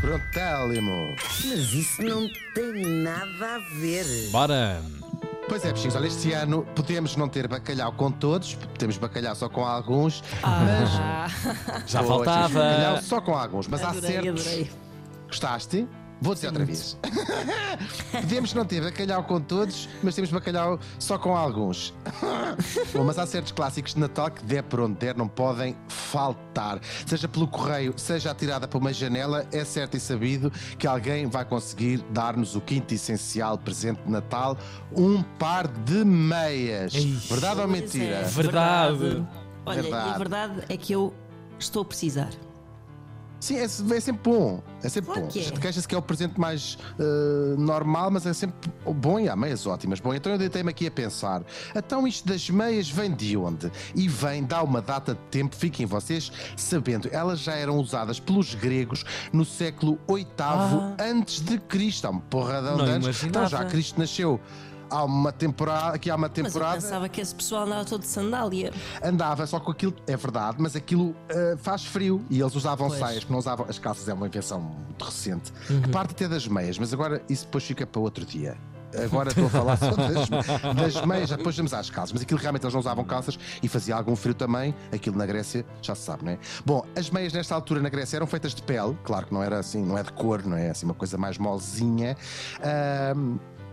Prontélimo. Mas isso não tem nada a ver. Bora! Pois é, bichinhos, olha, este ano podemos não ter bacalhau com todos, temos bacalhau só com alguns, mas. Já Pois, faltava. Bacalhau só com alguns, mas há Adorei, certos. adorei. Gostaste? Vou dizer outra vez. Podemos não ter bacalhau com todos, mas temos bacalhau só com alguns. Bom, mas há certos clássicos de Natal que der por onde der, não podem faltar. Seja pelo correio, seja atirada para uma janela, é certo e sabido que alguém vai conseguir dar-nos o quinto essencial presente de Natal: um par de meias. Ei. Verdade ou mentira? é, Verdade. Olha, Verdade. a verdade é que eu estou a precisar. Sim, é, é sempre bom. É sempre Claro bom. que é. A gente Queixa-se que é o presente mais eh, normal, mas é sempre bom e há meias ótimas. Bom, então eu deitei-me aqui a pensar. Então isto das meias vem de onde? E vem, dá uma data de tempo, fiquem vocês sabendo. Elas já eram usadas pelos gregos no século VIII antes de Cristo. Há uma porradão Não de anos. Então já Cristo nasceu. Há uma temporada, aqui há uma Mas eu temporada pensava que esse pessoal andava todo de sandália. andava só com aquilo, é verdade, mas aquilo uh, faz frio e eles usavam Pois. saias, porque não usavam as calças, é uma invenção muito recente. Uhum. A parte até das meias, mas agora isso depois fica para outro dia. Agora estou a falar só das, das meias, depois vamos às calças, mas aquilo realmente eles não usavam calças e fazia algum frio também. Aquilo na Grécia já se sabe, não é? Bom, as meias nesta altura na Grécia eram feitas de pele, claro que não era assim, não é de cor, não é assim uma coisa mais molezinha.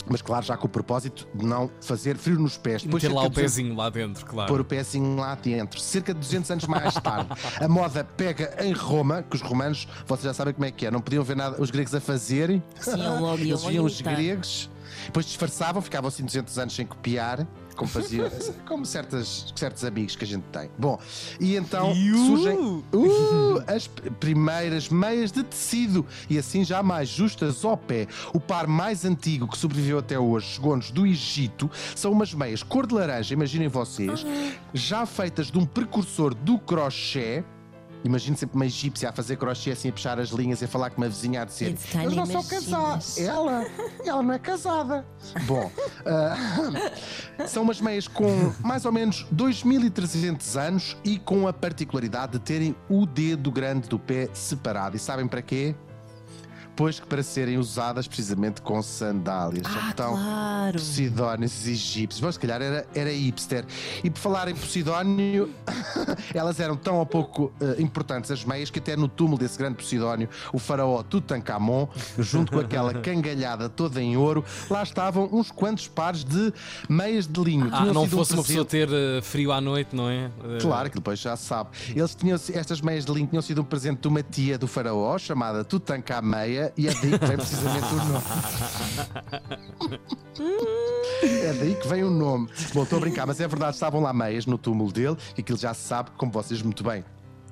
Mas claro, já com o propósito de não fazer frio nos pés. Depois Meter lá o de 200 pezinho lá dentro, claro. pôr o pezinho lá dentro. Cerca de 200 anos mais tarde, a moda pega em Roma, que os romanos, vocês já sabem como é que é, não podiam ver nada os gregos a fazerem. Sim, Eles viam os gregos, depois disfarçavam, ficavam assim 200 anos sem copiar. Como faziam, como certas, certos amigos que a gente tem. Bom, e então Iu! surgem uh, as primeiras meias de tecido e assim já mais justas ao pé. O par mais antigo que sobreviveu até hoje, chegou-nos do Egito, são umas meias cor de laranja, imaginem vocês, já feitas de um precursor do crochê. Imagino sempre uma egípcia a fazer crochê assim, a puxar as linhas e a falar com uma vizinha a dizer: Eles não são machines." casados. Ela, ela não é casada. Bom, ah, são umas meias com mais ou menos 2.300 anos e com a particularidade de terem o dedo grande do pé separado. E sabem para quê? Pois que para serem usadas precisamente com sandálias. Ah, então, claro. Posidónios egípcios. Mas se calhar era, era hipster. E por falar em Posidónio, elas eram tão ou pouco eh, importantes as meias que até no túmulo desse grande Posidónio, o faraó Tutankhamon, junto com aquela cangalhada toda em ouro, lá estavam uns quantos pares de meias de linho. Ah, não sido um fosse uma pessoa ter eh, frio à noite, não é? Eh, Claro que depois já sabe. Eles tinham, estas meias de linho tinham sido um presente de uma tia do faraó chamada Tutankameia e é daí que vem precisamente o nome. É daí que vem o nome. Bom, estou a brincar, mas é verdade, estavam lá meias no túmulo dele e aquilo já se sabe, como vocês muito bem.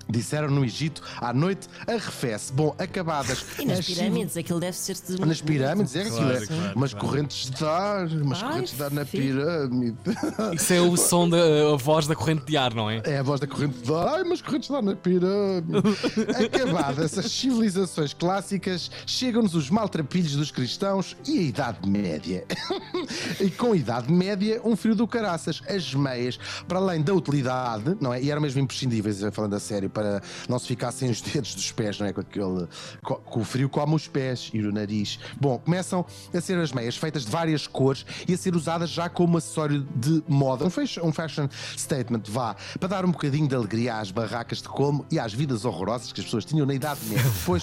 Disseram no Egito, à noite arrefece. Bom, acabadas. E nas as pirâmides, aquilo deve ser de nas pirâmides, é Claro, aquilo, é claro, umas claro. correntes de ar, umas Ai, correntes de ar na pirâmide. Isso é o som da a voz da corrente de ar, não é? É a voz da corrente de ar, ai, mas correntes de ar na pirâmide. Acabadas as civilizações clássicas, chegam-nos os maltrapilhos dos cristãos e a Idade Média. e com a Idade Média, um frio do caraças. As meias, para além da utilidade, não é? E eram mesmo imprescindíveis, falando a sério, para não se ficassem os dedos dos pés, não é? Com, aquele, co- com o frio come os pés e o nariz. Bom, começam a ser as meias feitas de várias cores e a ser usadas já como acessório de moda. Um fashion, um fashion statement, vá, para dar um bocadinho de alegria às barracas de como e às vidas horrorosas que as pessoas tinham na Idade Média. Pois,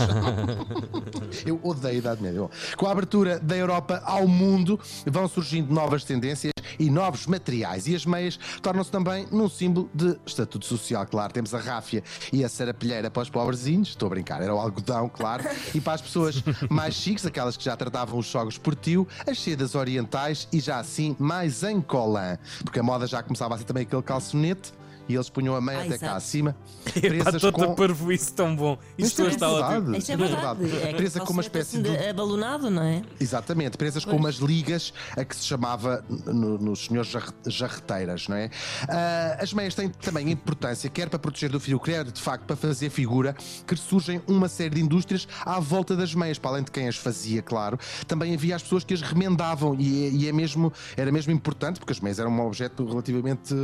eu odeio a Idade Média. Bom, Com a abertura da Europa ao mundo, vão surgindo novas tendências e novos materiais. E as meias tornam-se também num símbolo de estatuto social, claro. Temos a ráfia e a sarapilheira para os pobrezinhos, estou a brincar, era o algodão, claro. E para as pessoas mais chiques, aquelas que já tratavam os jogos por tio, as sedas orientais e já assim mais em colã. Porque a moda já começava a ser também aquele calçonete. E eles punham a meia Ah, até cá exato. acima, Epá, presas toda com... parvo isso tão bom. Isto é hoje está ótimo. verdade. Isto é É verdade. É Presa com uma calçonete espécie assim de- abalonado, não é? Exatamente, presas com umas ligas a que se chamava no- nos senhores jarre- jarreteiras, não é? Ah, as meias têm também importância, quer para proteger do frio, quer de facto para fazer figura, que surgem uma série de indústrias à volta das meias, para além de quem as fazia, claro. Também havia as pessoas que as remendavam e, é- e é mesmo, era mesmo importante, porque as meias eram um objeto relativamente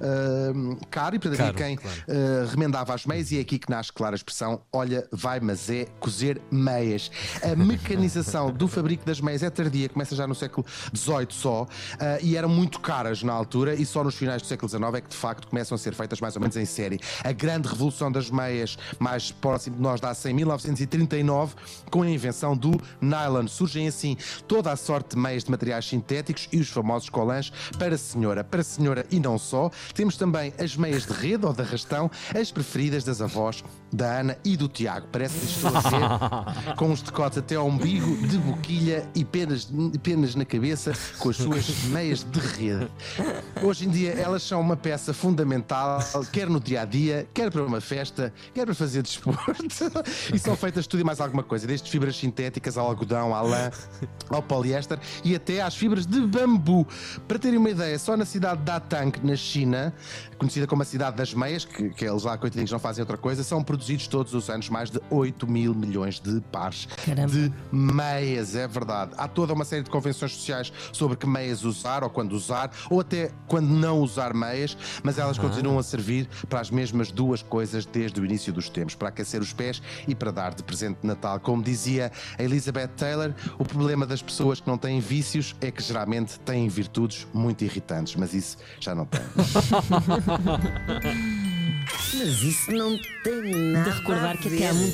ah, caro e portanto Caro, quem claro. eh, remendava as meias e é aqui que nasce, claro, a expressão olha, vai, mas é cozer meias. A mecanização do fabrico das meias é tardia, começa já no século XVIII só eh, e eram muito caras na altura e só nos finais do século XIX é que de facto começam a ser feitas mais ou menos em série. A grande revolução das meias mais próximo de nós dá-se em 1939 com a invenção do nylon. Surgem assim toda a sorte de meias de materiais sintéticos e os famosos colãs para senhora. Para senhora e não só, temos também as meias de rede ou de arrastão, as preferidas das avós da Ana e do Tiago. Parece que estou a ver com os decotes até ao umbigo, de boquilha e penas, penas na cabeça com as suas meias de rede. Hoje em dia elas são uma peça fundamental, quer no dia a dia, quer para uma festa, quer para fazer desporto. E são feitas tudo e mais alguma coisa, desde fibras sintéticas ao algodão, à lã, ao poliéster e até às fibras de bambu. Para terem uma ideia, só na cidade de Datang, na China, conhecida como a cidade das meias, que, que eles lá, coitadinhos, não fazem outra coisa, são produzidos todos os anos mais de 8 mil milhões de pares Caramba. de meias, é verdade. Há toda uma série de convenções sociais sobre que meias usar ou quando usar, ou até quando não usar meias, mas elas continuam a servir para as mesmas duas coisas desde o início dos tempos, para aquecer os pés e para dar de presente de Natal. Como dizia a Elizabeth Taylor, o problema das pessoas que não têm vícios é que geralmente têm virtudes muito irritantes, mas isso já não tem. Mas isso não tem nada De recordar a que até há muito